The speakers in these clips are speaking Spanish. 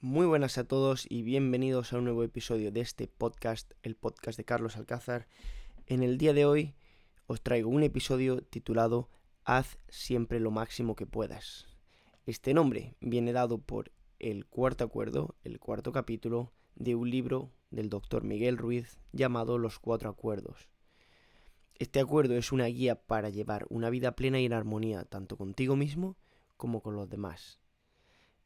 Muy buenas a todos y bienvenidos a un nuevo episodio de este podcast, el podcast de Carlos Alcázar. En el día de hoy os traigo un episodio titulado Haz siempre lo máximo que puedas. Este nombre viene dado por el cuarto acuerdo, el cuarto capítulo de un libro del doctor Miguel Ruiz llamado Los Cuatro Acuerdos. Este acuerdo es una guía para llevar una vida plena y en armonía tanto contigo mismo como con los demás.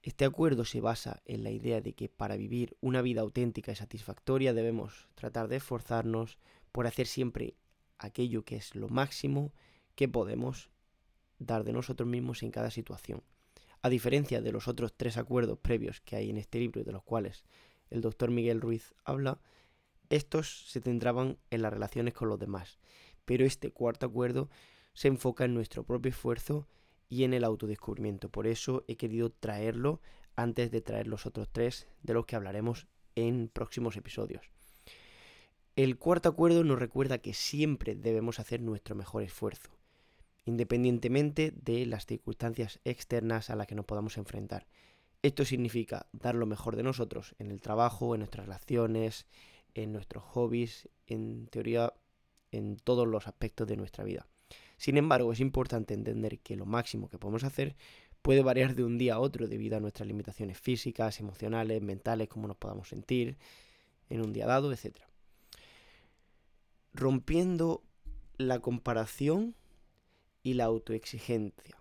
Este acuerdo se basa en la idea de que para vivir una vida auténtica y satisfactoria debemos tratar de esforzarnos por hacer siempre aquello que es lo máximo que podemos dar de nosotros mismos en cada situación. A diferencia de los otros tres acuerdos previos que hay en este libro y de los cuales el doctor Miguel Ruiz habla, estos se centraban en las relaciones con los demás, pero este cuarto acuerdo se enfoca en nuestro propio esfuerzo y en el autodescubrimiento. Por eso he querido traerlo antes de traer los otros tres de los que hablaremos en próximos episodios. El cuarto acuerdo nos recuerda que siempre debemos hacer nuestro mejor esfuerzo, independientemente de las circunstancias externas a las que nos podamos enfrentar. Esto significa dar lo mejor de nosotros en el trabajo, en nuestras relaciones, en nuestros hobbies, en teoría, en todos los aspectos de nuestra vida. Sin embargo, es importante entender que lo máximo que podemos hacer puede variar de un día a otro debido a nuestras limitaciones físicas, emocionales, mentales, cómo nos podamos sentir en un día dado, etc. Rompiendo la comparación y la autoexigencia.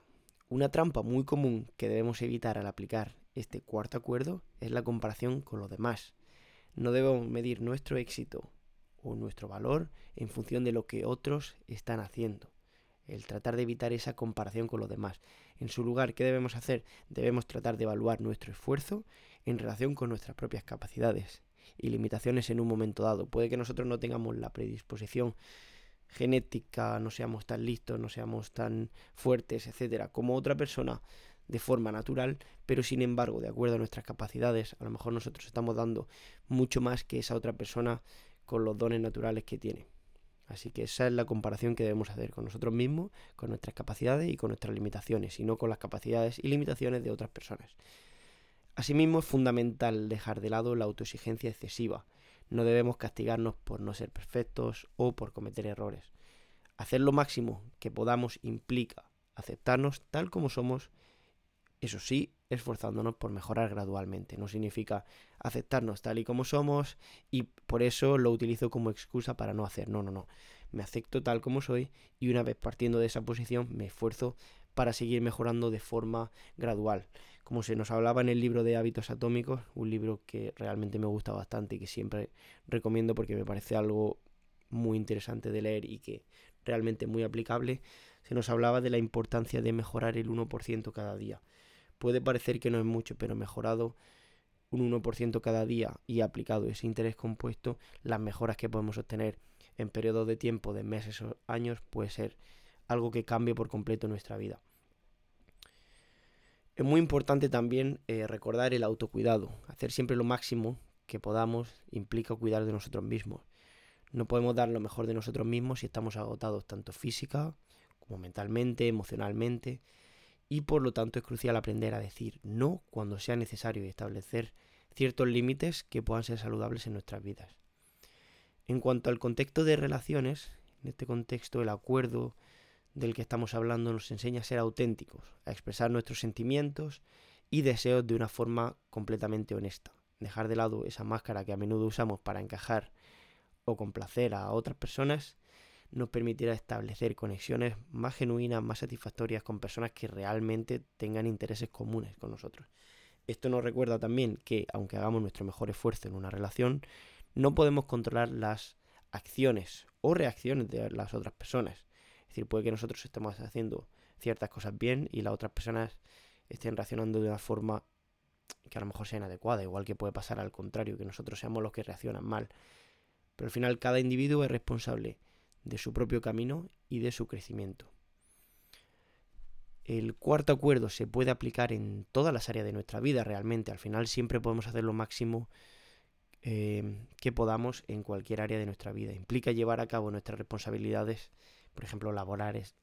Una trampa muy común que debemos evitar al aplicar este cuarto acuerdo es la comparación con los demás. No debemos medir nuestro éxito o nuestro valor en función de lo que otros están haciendo. El tratar de evitar esa comparación con los demás. En su lugar, ¿qué debemos hacer? Debemos tratar de evaluar nuestro esfuerzo en relación con nuestras propias capacidades y limitaciones en un momento dado. Puede que nosotros no tengamos la predisposición genética, no seamos tan listos, no seamos tan fuertes, etcétera, como otra persona de forma natural, pero sin embargo, de acuerdo a nuestras capacidades, a lo mejor nosotros estamos dando mucho más que esa otra persona con los dones naturales que tiene. Así que esa es la comparación que debemos hacer con nosotros mismos, con nuestras capacidades y con nuestras limitaciones, y no con las capacidades y limitaciones de otras personas. Asimismo, es fundamental dejar de lado la autoexigencia excesiva. No debemos castigarnos por no ser perfectos o por cometer errores. Hacer lo máximo que podamos implica aceptarnos tal como somos eso sí, esforzándonos por mejorar gradualmente. No significa aceptarnos tal y como somos y por eso lo utilizo como excusa para no hacer. No, no, no. Me acepto tal como soy y una vez partiendo de esa posición me esfuerzo para seguir mejorando de forma gradual. Como se nos hablaba en el libro de hábitos atómicos, un libro que realmente me gusta bastante y que siempre recomiendo porque me parece algo muy interesante de leer y que realmente muy aplicable, se nos hablaba de la importancia de mejorar el 1% cada día. Puede parecer que no es mucho, pero mejorado un 1% cada día y aplicado ese interés compuesto, las mejoras que podemos obtener en periodos de tiempo de meses o años puede ser algo que cambie por completo nuestra vida. Es muy importante también eh, recordar el autocuidado. Hacer siempre lo máximo que podamos implica cuidar de nosotros mismos. No podemos dar lo mejor de nosotros mismos si estamos agotados tanto física como mentalmente, emocionalmente y por lo tanto es crucial aprender a decir no cuando sea necesario y establecer ciertos límites que puedan ser saludables en nuestras vidas. En cuanto al contexto de relaciones, en este contexto el acuerdo del que estamos hablando nos enseña a ser auténticos, a expresar nuestros sentimientos y deseos de una forma completamente honesta, dejar de lado esa máscara que a menudo usamos para encajar o complacer a otras personas nos permitirá establecer conexiones más genuinas, más satisfactorias con personas que realmente tengan intereses comunes con nosotros. Esto nos recuerda también que, aunque hagamos nuestro mejor esfuerzo en una relación, no podemos controlar las acciones o reacciones de las otras personas. Es decir, puede que nosotros estemos haciendo ciertas cosas bien y las otras personas estén reaccionando de una forma que a lo mejor sea inadecuada, igual que puede pasar al contrario, que nosotros seamos los que reaccionan mal. Pero al final cada individuo es responsable de su propio camino y de su crecimiento. El cuarto acuerdo se puede aplicar en todas las áreas de nuestra vida realmente. Al final siempre podemos hacer lo máximo eh, que podamos en cualquier área de nuestra vida. Implica llevar a cabo nuestras responsabilidades, por ejemplo, laborales,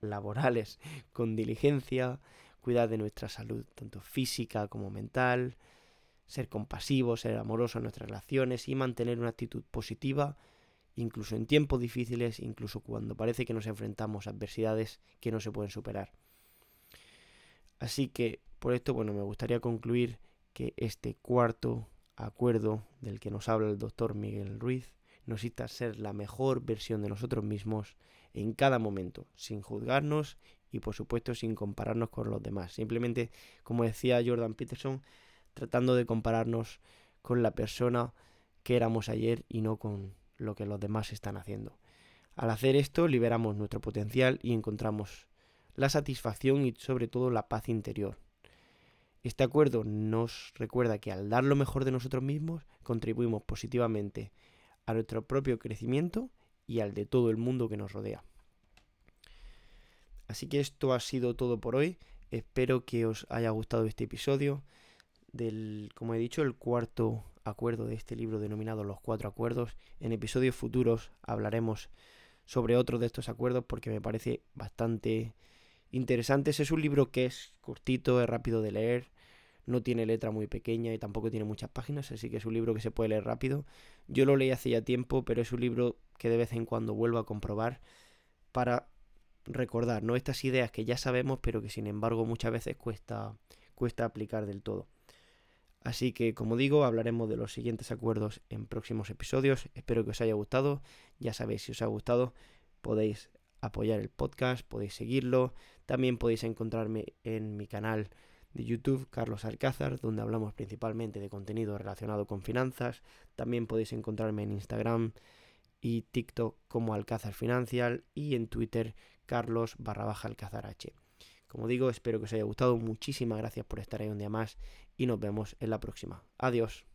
laborales con diligencia, cuidar de nuestra salud, tanto física como mental, ser compasivos, ser amorosos en nuestras relaciones y mantener una actitud positiva, incluso en tiempos difíciles, incluso cuando parece que nos enfrentamos a adversidades que no se pueden superar. Así que por esto, bueno, me gustaría concluir que este cuarto acuerdo del que nos habla el doctor Miguel Ruiz nos necesita ser la mejor versión de nosotros mismos en cada momento, sin juzgarnos y por supuesto sin compararnos con los demás. Simplemente, como decía Jordan Peterson, tratando de compararnos con la persona que éramos ayer y no con lo que los demás están haciendo. Al hacer esto liberamos nuestro potencial y encontramos la satisfacción y sobre todo la paz interior. Este acuerdo nos recuerda que al dar lo mejor de nosotros mismos contribuimos positivamente a nuestro propio crecimiento y al de todo el mundo que nos rodea. Así que esto ha sido todo por hoy. Espero que os haya gustado este episodio del, como he dicho, el cuarto acuerdo de este libro denominado Los Cuatro Acuerdos. En episodios futuros hablaremos sobre otro de estos acuerdos porque me parece bastante interesante. Es un libro que es cortito, es rápido de leer, no tiene letra muy pequeña y tampoco tiene muchas páginas, así que es un libro que se puede leer rápido. Yo lo leí hace ya tiempo, pero es un libro que de vez en cuando vuelvo a comprobar para recordar, ¿no? Estas ideas que ya sabemos, pero que sin embargo muchas veces cuesta, cuesta aplicar del todo. Así que, como digo, hablaremos de los siguientes acuerdos en próximos episodios. Espero que os haya gustado. Ya sabéis, si os ha gustado, podéis apoyar el podcast, podéis seguirlo. También podéis encontrarme en mi canal de YouTube, Carlos Alcázar, donde hablamos principalmente de contenido relacionado con finanzas. También podéis encontrarme en Instagram y TikTok como Alcázar Financial y en Twitter Carlos barra baja Alcázar H. Como digo, espero que os haya gustado. Muchísimas gracias por estar ahí un día más y nos vemos en la próxima. Adiós.